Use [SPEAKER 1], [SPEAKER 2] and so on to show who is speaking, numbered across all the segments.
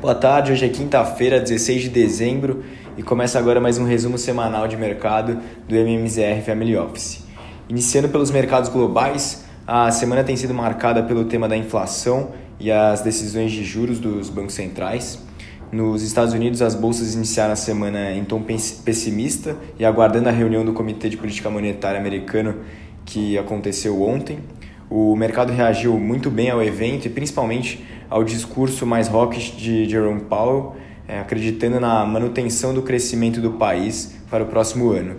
[SPEAKER 1] Boa tarde, hoje é quinta-feira, 16 de dezembro e começa agora mais um resumo semanal de mercado do MMZR Family Office. Iniciando pelos mercados globais, a semana tem sido marcada pelo tema da inflação e as decisões de juros dos bancos centrais. Nos Estados Unidos, as bolsas iniciaram a semana em tom pessimista e aguardando a reunião do Comitê de Política Monetária americano que aconteceu ontem. O mercado reagiu muito bem ao evento e principalmente ao discurso mais hawkish de Jerome Powell, é, acreditando na manutenção do crescimento do país para o próximo ano.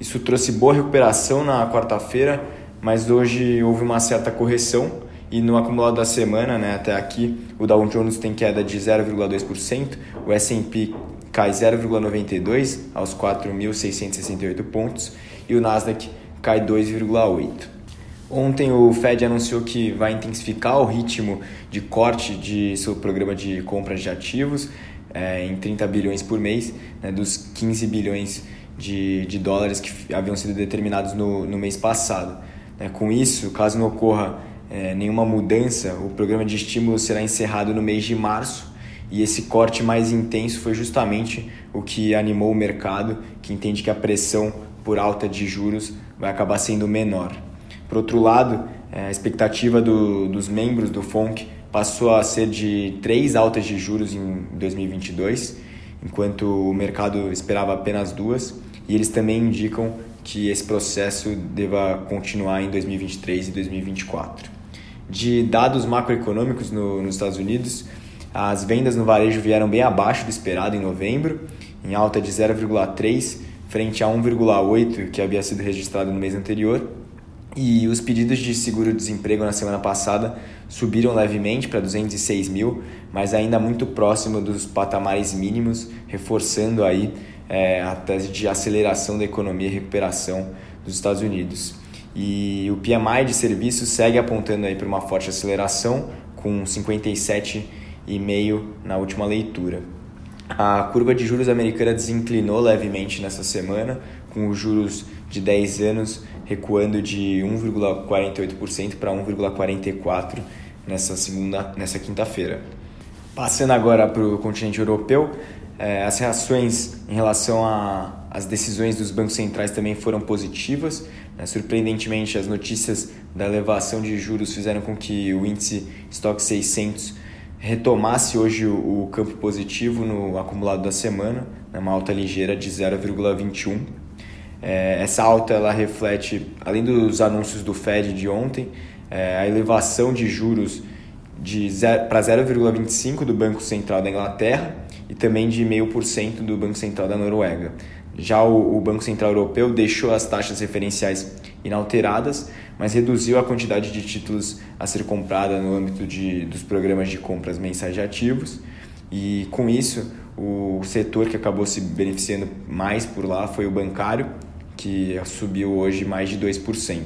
[SPEAKER 1] Isso trouxe boa recuperação na quarta-feira, mas hoje houve uma certa correção e no acumulado da semana, né, até aqui, o Dow Jones tem queda de 0,2%, o S&P cai 0,92 aos 4.668 pontos e o Nasdaq cai 2,8. Ontem o Fed anunciou que vai intensificar o ritmo de corte de seu programa de compras de ativos é, em 30 bilhões por mês, né, dos 15 bilhões de, de dólares que haviam sido determinados no, no mês passado. É, com isso, caso não ocorra é, nenhuma mudança, o programa de estímulo será encerrado no mês de março e esse corte mais intenso foi justamente o que animou o mercado, que entende que a pressão por alta de juros vai acabar sendo menor. Por outro lado, é, a expectativa do, dos membros do FONC passou a ser de três altas de juros em 2022, enquanto o mercado esperava apenas duas, e eles também indicam que esse processo deva continuar em 2023 e 2024. De dados macroeconômicos no, nos Estados Unidos, as vendas no varejo vieram bem abaixo do esperado em novembro, em alta de 0,3 frente a 1,8 que havia sido registrado no mês anterior, e os pedidos de seguro-desemprego na semana passada subiram levemente para 206 mil, mas ainda muito próximo dos patamares mínimos, reforçando aí é, a tese de aceleração da economia e recuperação dos Estados Unidos. E o PMI de serviços segue apontando aí para uma forte aceleração, com 57,5 na última leitura. A curva de juros americana desinclinou levemente nessa semana, com os juros de 10 anos recuando de 1,48% para 1,44% nessa segunda, nessa quinta-feira. Passando agora para o continente europeu, eh, as reações em relação às decisões dos bancos centrais também foram positivas. Né? Surpreendentemente, as notícias da elevação de juros fizeram com que o índice Stock 600 retomasse hoje o, o campo positivo no acumulado da semana, né? uma alta ligeira de 0,21 é, essa alta ela reflete, além dos anúncios do Fed de ontem, é, a elevação de juros de para 0,25% do Banco Central da Inglaterra e também de 0,5% do Banco Central da Noruega. Já o, o, Banco Central Europeu deixou as taxas referenciais inalteradas, mas reduziu a quantidade de títulos a ser comprada no âmbito de, dos programas de compras mensais de ativos. E com isso, o setor que acabou se beneficiando mais por lá foi o bancário, que subiu hoje mais de 2%.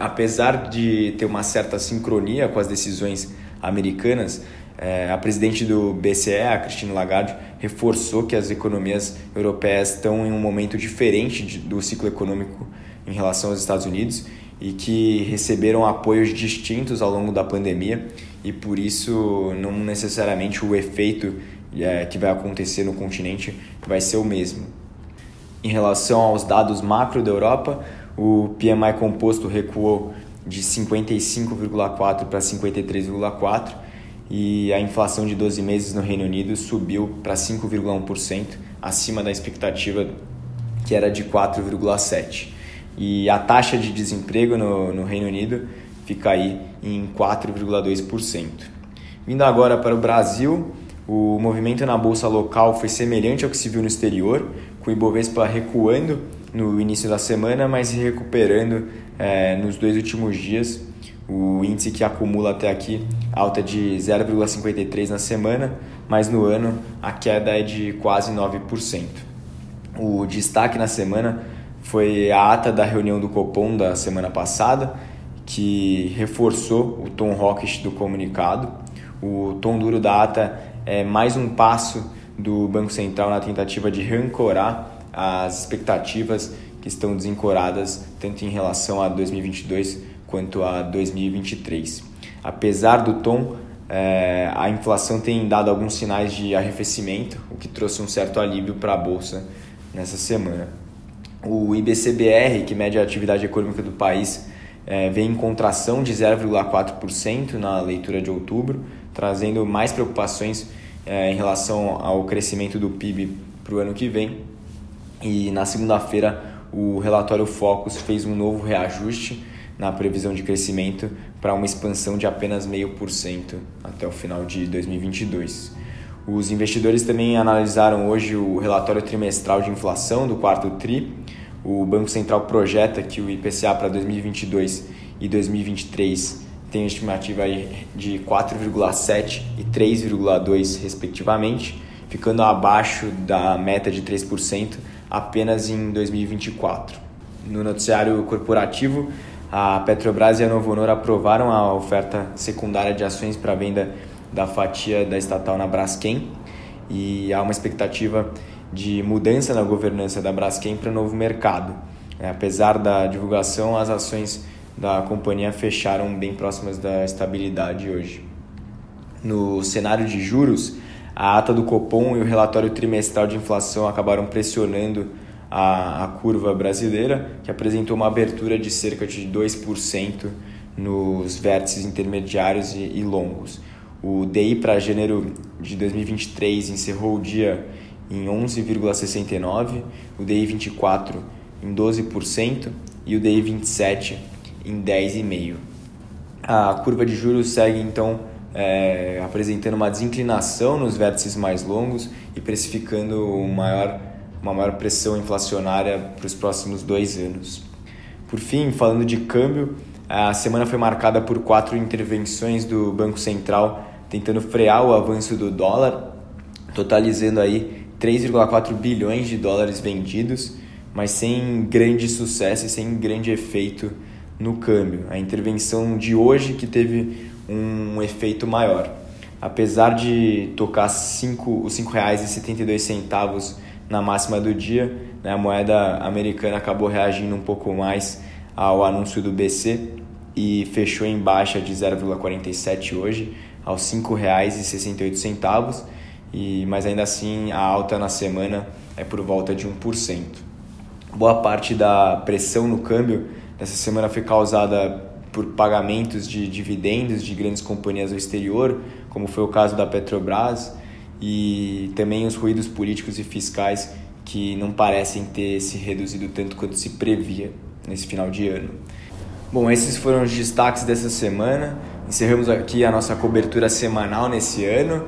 [SPEAKER 1] Apesar de ter uma certa sincronia com as decisões americanas, é, a presidente do BCE, a Christine Lagarde, reforçou que as economias europeias estão em um momento diferente do ciclo econômico em relação aos Estados Unidos e que receberam apoios distintos ao longo da pandemia e por isso não necessariamente o efeito é, que vai acontecer no continente vai ser o mesmo. Em relação aos dados macro da Europa, o PMI composto recuou de 55,4 para 53,4 e a inflação de 12 meses no Reino Unido subiu para 5,1%, acima da expectativa que era de 4,7%. E a taxa de desemprego no, no Reino Unido fica aí em 4,2%. Vindo agora para o Brasil, o movimento na bolsa local foi semelhante ao que se viu no exterior, com o Ibovespa recuando no início da semana, mas se recuperando é, nos dois últimos dias. O índice que acumula até aqui alta de 0,53 na semana, mas no ano a queda é de quase 9%. O destaque na semana foi a ata da reunião do Copom da semana passada, que reforçou o tom hawkish do comunicado. O tom duro da ata é mais um passo do Banco Central na tentativa de rancorar as expectativas que estão desencoradas tanto em relação a 2022 quanto a 2023. Apesar do tom, é, a inflação tem dado alguns sinais de arrefecimento, o que trouxe um certo alívio para a bolsa nessa semana. O IBCBR, que mede a atividade econômica do país, é, vem em contração de 0,4% na leitura de outubro, trazendo mais preocupações é, em relação ao crescimento do PIB para o ano que vem. E na segunda-feira, o relatório Focus fez um novo reajuste na previsão de crescimento para uma expansão de apenas 0,5% até o final de 2022. Os investidores também analisaram hoje o relatório trimestral de inflação do quarto TRI. O Banco Central projeta que o IPCA para 2022 e 2023 tem estimativa de 4,7 e 3,2 respectivamente, ficando abaixo da meta de 3% apenas em 2024. No noticiário corporativo, a Petrobras e a Novo Honor aprovaram a oferta secundária de ações para venda da fatia da estatal na Braskem e há uma expectativa de mudança na governança da Braskem para o novo mercado. É, apesar da divulgação, as ações da companhia fecharam bem próximas da estabilidade hoje. No cenário de juros, a ata do Copom e o relatório trimestral de inflação acabaram pressionando a, a curva brasileira, que apresentou uma abertura de cerca de 2% nos vértices intermediários e, e longos. O DI para janeiro de 2023 encerrou o dia em 11,69%, o DI 24 em 12% e o DI 27 em 10,5%. A curva de juros segue então é, apresentando uma desinclinação nos vértices mais longos e precificando um maior uma maior pressão inflacionária para os próximos dois anos. Por fim, falando de câmbio, a semana foi marcada por quatro intervenções do Banco Central tentando frear o avanço do dólar, totalizando aí 3,4 bilhões de dólares vendidos, mas sem grande sucesso e sem grande efeito no câmbio. A intervenção de hoje que teve um efeito maior. Apesar de tocar cinco, os R$ 5,72 na máxima do dia. Né? A moeda americana acabou reagindo um pouco mais ao anúncio do BC e fechou em baixa de 0,47 hoje, aos R$ 5,68, e, mas ainda assim a alta na semana é por volta de 1%. Boa parte da pressão no câmbio dessa semana foi causada por pagamentos de dividendos de grandes companhias ao exterior, como foi o caso da Petrobras, e também os ruídos políticos e fiscais que não parecem ter se reduzido tanto quanto se previa nesse final de ano. Bom, esses foram os destaques dessa semana. Encerramos aqui a nossa cobertura semanal nesse ano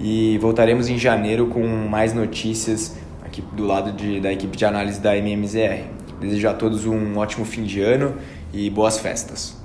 [SPEAKER 1] e voltaremos em janeiro com mais notícias aqui do lado de, da equipe de análise da MMZR. Desejo a todos um ótimo fim de ano e boas festas.